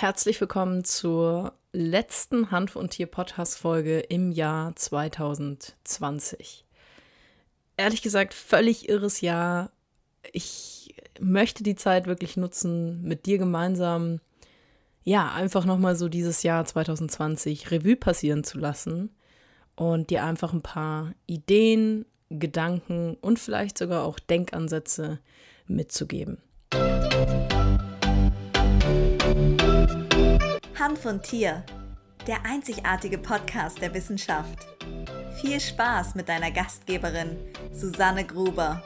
Herzlich willkommen zur letzten Hanf- und Tier-Podcast-Folge im Jahr 2020. Ehrlich gesagt, völlig irres Jahr. Ich möchte die Zeit wirklich nutzen, mit dir gemeinsam, ja, einfach nochmal so dieses Jahr 2020 Revue passieren zu lassen und dir einfach ein paar Ideen, Gedanken und vielleicht sogar auch Denkansätze mitzugeben. Hanf und Tier, der einzigartige Podcast der Wissenschaft. Viel Spaß mit deiner Gastgeberin Susanne Gruber.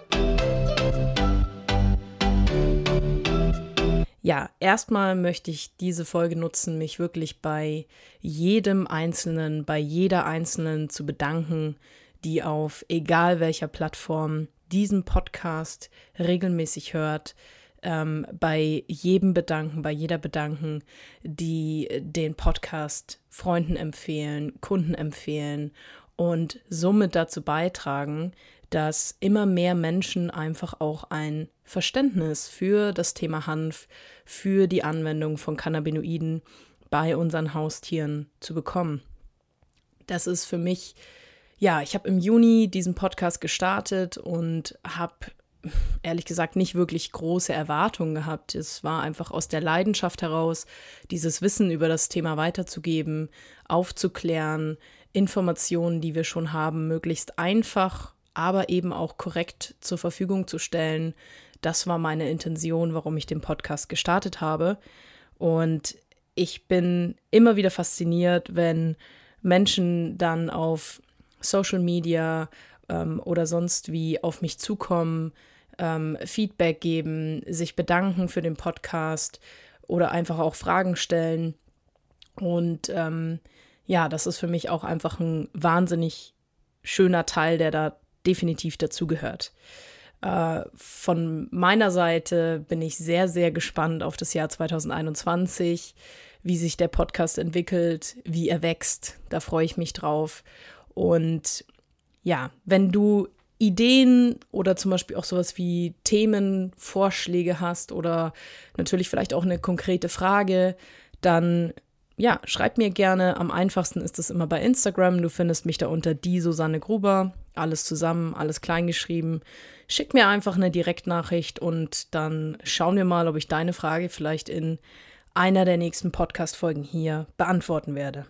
Ja, erstmal möchte ich diese Folge nutzen, mich wirklich bei jedem Einzelnen, bei jeder Einzelnen zu bedanken, die auf egal welcher Plattform diesen Podcast regelmäßig hört, ähm, bei jedem bedanken, bei jeder bedanken, die den Podcast Freunden empfehlen, Kunden empfehlen und somit dazu beitragen, dass immer mehr Menschen einfach auch ein Verständnis für das Thema Hanf, für die Anwendung von Cannabinoiden bei unseren Haustieren zu bekommen. Das ist für mich, ja, ich habe im Juni diesen Podcast gestartet und habe ehrlich gesagt nicht wirklich große Erwartungen gehabt. Es war einfach aus der Leidenschaft heraus, dieses Wissen über das Thema weiterzugeben, aufzuklären, Informationen, die wir schon haben, möglichst einfach, aber eben auch korrekt zur Verfügung zu stellen. Das war meine Intention, warum ich den Podcast gestartet habe. Und ich bin immer wieder fasziniert, wenn Menschen dann auf Social Media ähm, oder sonst wie auf mich zukommen, ähm, Feedback geben, sich bedanken für den Podcast oder einfach auch Fragen stellen. Und ähm, ja, das ist für mich auch einfach ein wahnsinnig schöner Teil, der da definitiv dazugehört. Äh, von meiner Seite bin ich sehr, sehr gespannt auf das Jahr 2021, wie sich der Podcast entwickelt, wie er wächst. Da freue ich mich drauf. Und ja, wenn du Ideen oder zum Beispiel auch sowas wie Themenvorschläge hast oder natürlich vielleicht auch eine konkrete Frage, dann ja, schreib mir gerne. Am einfachsten ist es immer bei Instagram. Du findest mich da unter die Susanne Gruber. Alles zusammen, alles kleingeschrieben. Schick mir einfach eine Direktnachricht und dann schauen wir mal, ob ich deine Frage vielleicht in einer der nächsten Podcast-Folgen hier beantworten werde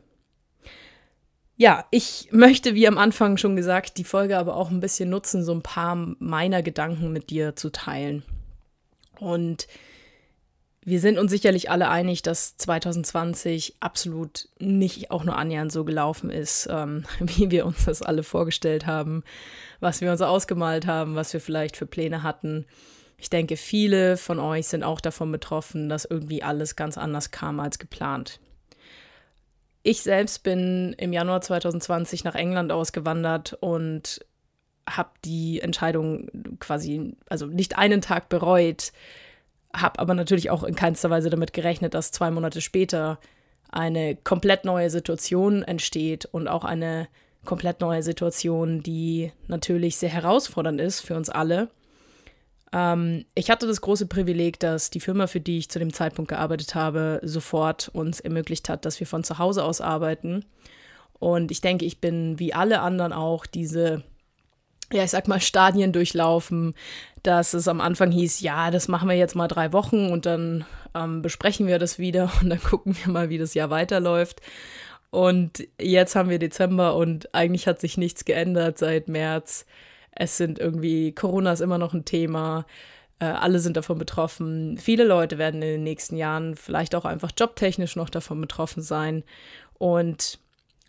ja, ich möchte, wie am Anfang schon gesagt, die Folge aber auch ein bisschen nutzen, so ein paar meiner Gedanken mit dir zu teilen. Und wir sind uns sicherlich alle einig, dass 2020 absolut nicht auch nur annähernd so gelaufen ist, ähm, wie wir uns das alle vorgestellt haben, was wir uns ausgemalt haben, was wir vielleicht für Pläne hatten. Ich denke, viele von euch sind auch davon betroffen, dass irgendwie alles ganz anders kam als geplant. Ich selbst bin im Januar 2020 nach England ausgewandert und habe die Entscheidung quasi, also nicht einen Tag bereut, habe aber natürlich auch in keinster Weise damit gerechnet, dass zwei Monate später eine komplett neue Situation entsteht und auch eine komplett neue Situation, die natürlich sehr herausfordernd ist für uns alle ähm, ich hatte das große Privileg, dass die Firma, für die ich zu dem Zeitpunkt gearbeitet habe, sofort uns ermöglicht hat, dass wir von zu Hause aus arbeiten. Und ich denke, ich bin wie alle anderen auch diese, ja, ich sag mal, Stadien durchlaufen, dass es am Anfang hieß, ja, das machen wir jetzt mal drei Wochen und dann ähm, besprechen wir das wieder und dann gucken wir mal, wie das Jahr weiterläuft. Und jetzt haben wir Dezember und eigentlich hat sich nichts geändert seit März. Es sind irgendwie, Corona ist immer noch ein Thema. Äh, alle sind davon betroffen. Viele Leute werden in den nächsten Jahren vielleicht auch einfach jobtechnisch noch davon betroffen sein. Und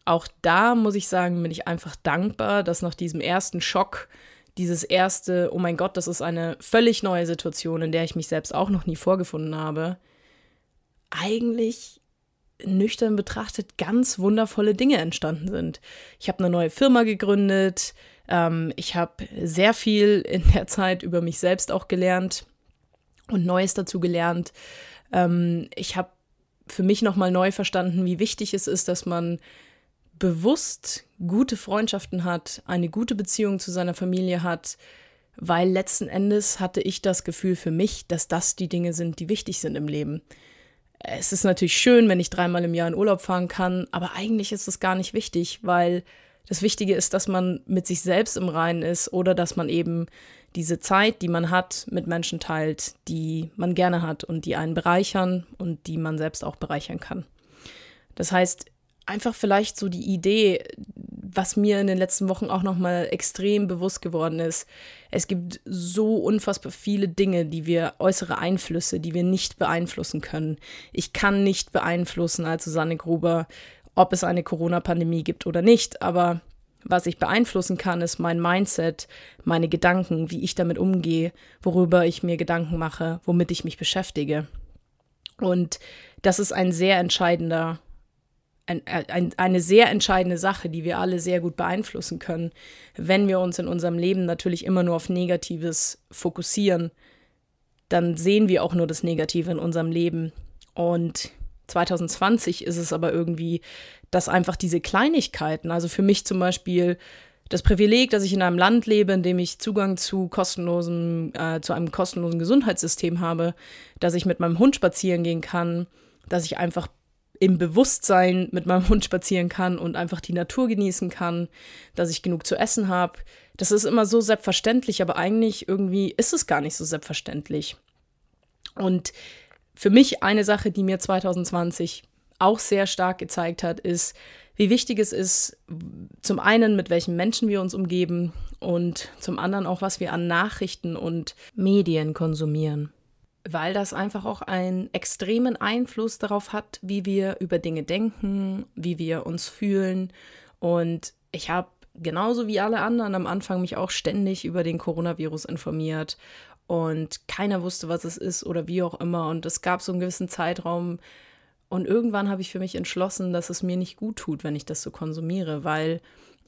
auch da muss ich sagen, bin ich einfach dankbar, dass nach diesem ersten Schock, dieses erste, oh mein Gott, das ist eine völlig neue Situation, in der ich mich selbst auch noch nie vorgefunden habe, eigentlich nüchtern betrachtet ganz wundervolle Dinge entstanden sind. Ich habe eine neue Firma gegründet, ähm, ich habe sehr viel in der Zeit über mich selbst auch gelernt und Neues dazu gelernt. Ähm, ich habe für mich nochmal neu verstanden, wie wichtig es ist, dass man bewusst gute Freundschaften hat, eine gute Beziehung zu seiner Familie hat, weil letzten Endes hatte ich das Gefühl für mich, dass das die Dinge sind, die wichtig sind im Leben. Es ist natürlich schön, wenn ich dreimal im Jahr in Urlaub fahren kann, aber eigentlich ist es gar nicht wichtig, weil das Wichtige ist, dass man mit sich selbst im Reinen ist oder dass man eben diese Zeit, die man hat, mit Menschen teilt, die man gerne hat und die einen bereichern und die man selbst auch bereichern kann. Das heißt, einfach vielleicht so die Idee, was mir in den letzten Wochen auch noch mal extrem bewusst geworden ist. Es gibt so unfassbar viele Dinge, die wir äußere Einflüsse, die wir nicht beeinflussen können. Ich kann nicht beeinflussen als Susanne Gruber, ob es eine Corona-Pandemie gibt oder nicht, aber was ich beeinflussen kann, ist mein Mindset, meine Gedanken, wie ich damit umgehe, worüber ich mir Gedanken mache, womit ich mich beschäftige. Und das ist ein sehr entscheidender ein, ein, eine sehr entscheidende Sache, die wir alle sehr gut beeinflussen können, wenn wir uns in unserem Leben natürlich immer nur auf Negatives fokussieren, dann sehen wir auch nur das Negative in unserem Leben. Und 2020 ist es aber irgendwie, dass einfach diese Kleinigkeiten, also für mich zum Beispiel das Privileg, dass ich in einem Land lebe, in dem ich Zugang zu kostenlosen, äh, zu einem kostenlosen Gesundheitssystem habe, dass ich mit meinem Hund spazieren gehen kann, dass ich einfach im Bewusstsein mit meinem Hund spazieren kann und einfach die Natur genießen kann, dass ich genug zu essen habe. Das ist immer so selbstverständlich, aber eigentlich irgendwie ist es gar nicht so selbstverständlich. Und für mich eine Sache, die mir 2020 auch sehr stark gezeigt hat, ist, wie wichtig es ist, zum einen, mit welchen Menschen wir uns umgeben und zum anderen auch, was wir an Nachrichten und Medien konsumieren weil das einfach auch einen extremen Einfluss darauf hat, wie wir über Dinge denken, wie wir uns fühlen. Und ich habe genauso wie alle anderen am Anfang mich auch ständig über den Coronavirus informiert und keiner wusste, was es ist oder wie auch immer. Und es gab so einen gewissen Zeitraum. Und irgendwann habe ich für mich entschlossen, dass es mir nicht gut tut, wenn ich das so konsumiere, weil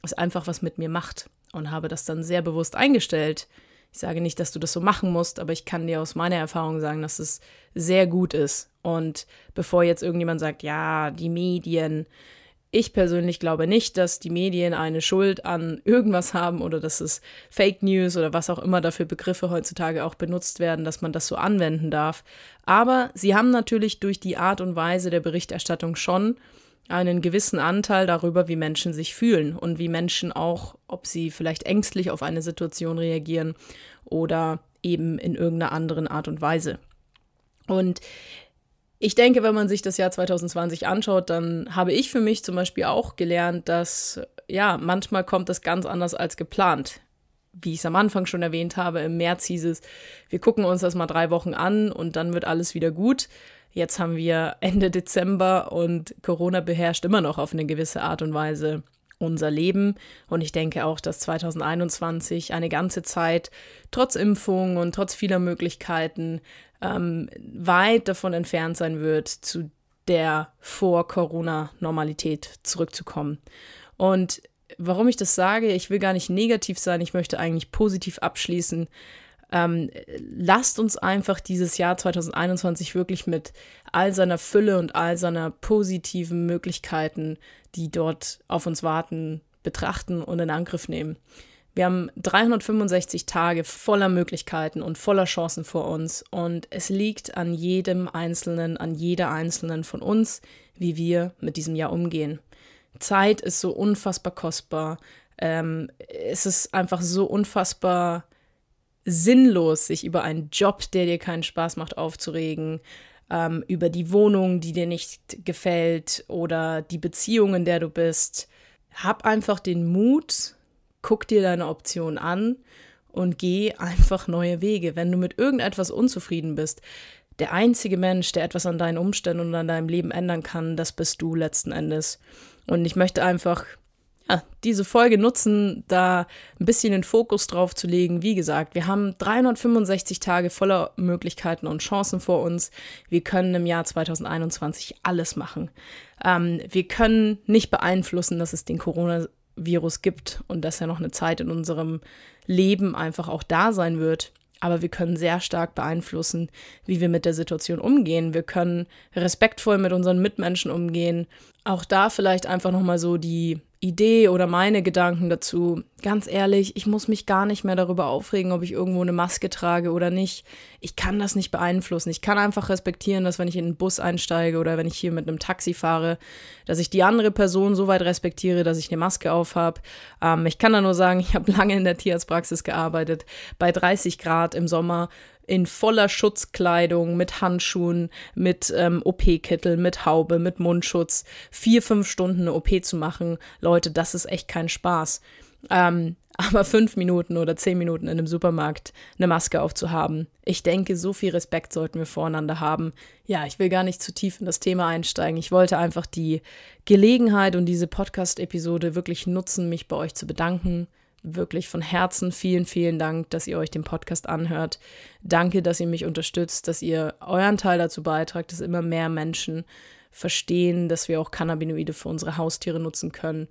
es einfach was mit mir macht und habe das dann sehr bewusst eingestellt ich sage nicht, dass du das so machen musst, aber ich kann dir aus meiner Erfahrung sagen, dass es sehr gut ist. Und bevor jetzt irgendjemand sagt, ja, die Medien, ich persönlich glaube nicht, dass die Medien eine Schuld an irgendwas haben oder dass es Fake News oder was auch immer dafür Begriffe heutzutage auch benutzt werden, dass man das so anwenden darf. Aber sie haben natürlich durch die Art und Weise der Berichterstattung schon einen gewissen Anteil darüber, wie Menschen sich fühlen und wie Menschen auch, ob sie vielleicht ängstlich auf eine Situation reagieren oder eben in irgendeiner anderen Art und Weise. Und ich denke, wenn man sich das Jahr 2020 anschaut, dann habe ich für mich zum Beispiel auch gelernt, dass ja, manchmal kommt das ganz anders als geplant. Wie ich es am Anfang schon erwähnt habe, im März hieß es, wir gucken uns das mal drei Wochen an und dann wird alles wieder gut. Jetzt haben wir Ende Dezember und Corona beherrscht immer noch auf eine gewisse Art und Weise unser Leben. Und ich denke auch, dass 2021 eine ganze Zeit trotz Impfung und trotz vieler Möglichkeiten ähm, weit davon entfernt sein wird, zu der Vor-Corona-Normalität zurückzukommen. Und warum ich das sage, ich will gar nicht negativ sein, ich möchte eigentlich positiv abschließen, ähm, lasst uns einfach dieses Jahr 2021 wirklich mit all seiner Fülle und all seiner positiven Möglichkeiten, die dort auf uns warten, betrachten und in Angriff nehmen. Wir haben 365 Tage voller Möglichkeiten und voller Chancen vor uns und es liegt an jedem Einzelnen, an jeder Einzelnen von uns, wie wir mit diesem Jahr umgehen. Zeit ist so unfassbar kostbar. Ähm, es ist einfach so unfassbar sinnlos, sich über einen Job, der dir keinen Spaß macht, aufzuregen, ähm, über die Wohnung, die dir nicht gefällt oder die Beziehung, in der du bist. Hab einfach den Mut, guck dir deine Option an und geh einfach neue Wege. Wenn du mit irgendetwas unzufrieden bist, der einzige Mensch, der etwas an deinen Umständen und an deinem Leben ändern kann, das bist du letzten Endes. Und ich möchte einfach ja, diese Folge nutzen, da ein bisschen den Fokus drauf zu legen. Wie gesagt, wir haben 365 Tage voller Möglichkeiten und Chancen vor uns. Wir können im Jahr 2021 alles machen. Ähm, wir können nicht beeinflussen, dass es den Coronavirus gibt und dass er noch eine Zeit in unserem Leben einfach auch da sein wird. Aber wir können sehr stark beeinflussen, wie wir mit der Situation umgehen. Wir können respektvoll mit unseren Mitmenschen umgehen. Auch da vielleicht einfach nochmal so die Idee oder meine Gedanken dazu. Ganz ehrlich, ich muss mich gar nicht mehr darüber aufregen, ob ich irgendwo eine Maske trage oder nicht. Ich kann das nicht beeinflussen. Ich kann einfach respektieren, dass wenn ich in einen Bus einsteige oder wenn ich hier mit einem Taxi fahre, dass ich die andere Person so weit respektiere, dass ich eine Maske aufhab. Ähm, ich kann da nur sagen, ich habe lange in der Tierarztpraxis gearbeitet. Bei 30 Grad im Sommer in voller Schutzkleidung, mit Handschuhen, mit ähm, OP-Kittel, mit Haube, mit Mundschutz, vier, fünf Stunden eine OP zu machen, Leute, das ist echt kein Spaß. Ähm, aber fünf Minuten oder zehn Minuten in einem Supermarkt eine Maske aufzuhaben. Ich denke, so viel Respekt sollten wir voreinander haben. Ja, ich will gar nicht zu tief in das Thema einsteigen. Ich wollte einfach die Gelegenheit und diese Podcast-Episode wirklich nutzen, mich bei euch zu bedanken, wirklich von Herzen vielen, vielen Dank, dass ihr euch den Podcast anhört. Danke, dass ihr mich unterstützt, dass ihr euren Teil dazu beitragt, dass immer mehr Menschen verstehen, dass wir auch Cannabinoide für unsere Haustiere nutzen können.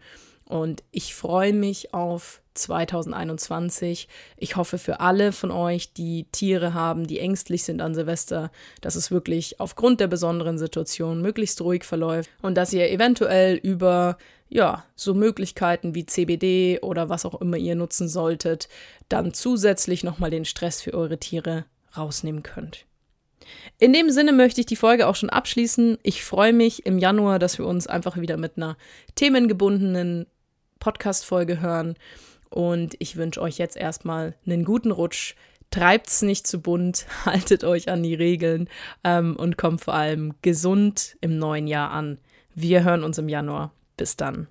Und ich freue mich auf 2021. Ich hoffe für alle von euch, die Tiere haben, die ängstlich sind an Silvester, dass es wirklich aufgrund der besonderen Situation möglichst ruhig verläuft und dass ihr eventuell über ja, so Möglichkeiten wie CBD oder was auch immer ihr nutzen solltet, dann zusätzlich nochmal den Stress für eure Tiere rausnehmen könnt. In dem Sinne möchte ich die Folge auch schon abschließen. Ich freue mich im Januar, dass wir uns einfach wieder mit einer themengebundenen Podcast-Folge hören. Und ich wünsche euch jetzt erstmal einen guten Rutsch. Treibt's nicht zu bunt, haltet euch an die Regeln ähm, und kommt vor allem gesund im neuen Jahr an. Wir hören uns im Januar. Bis dann.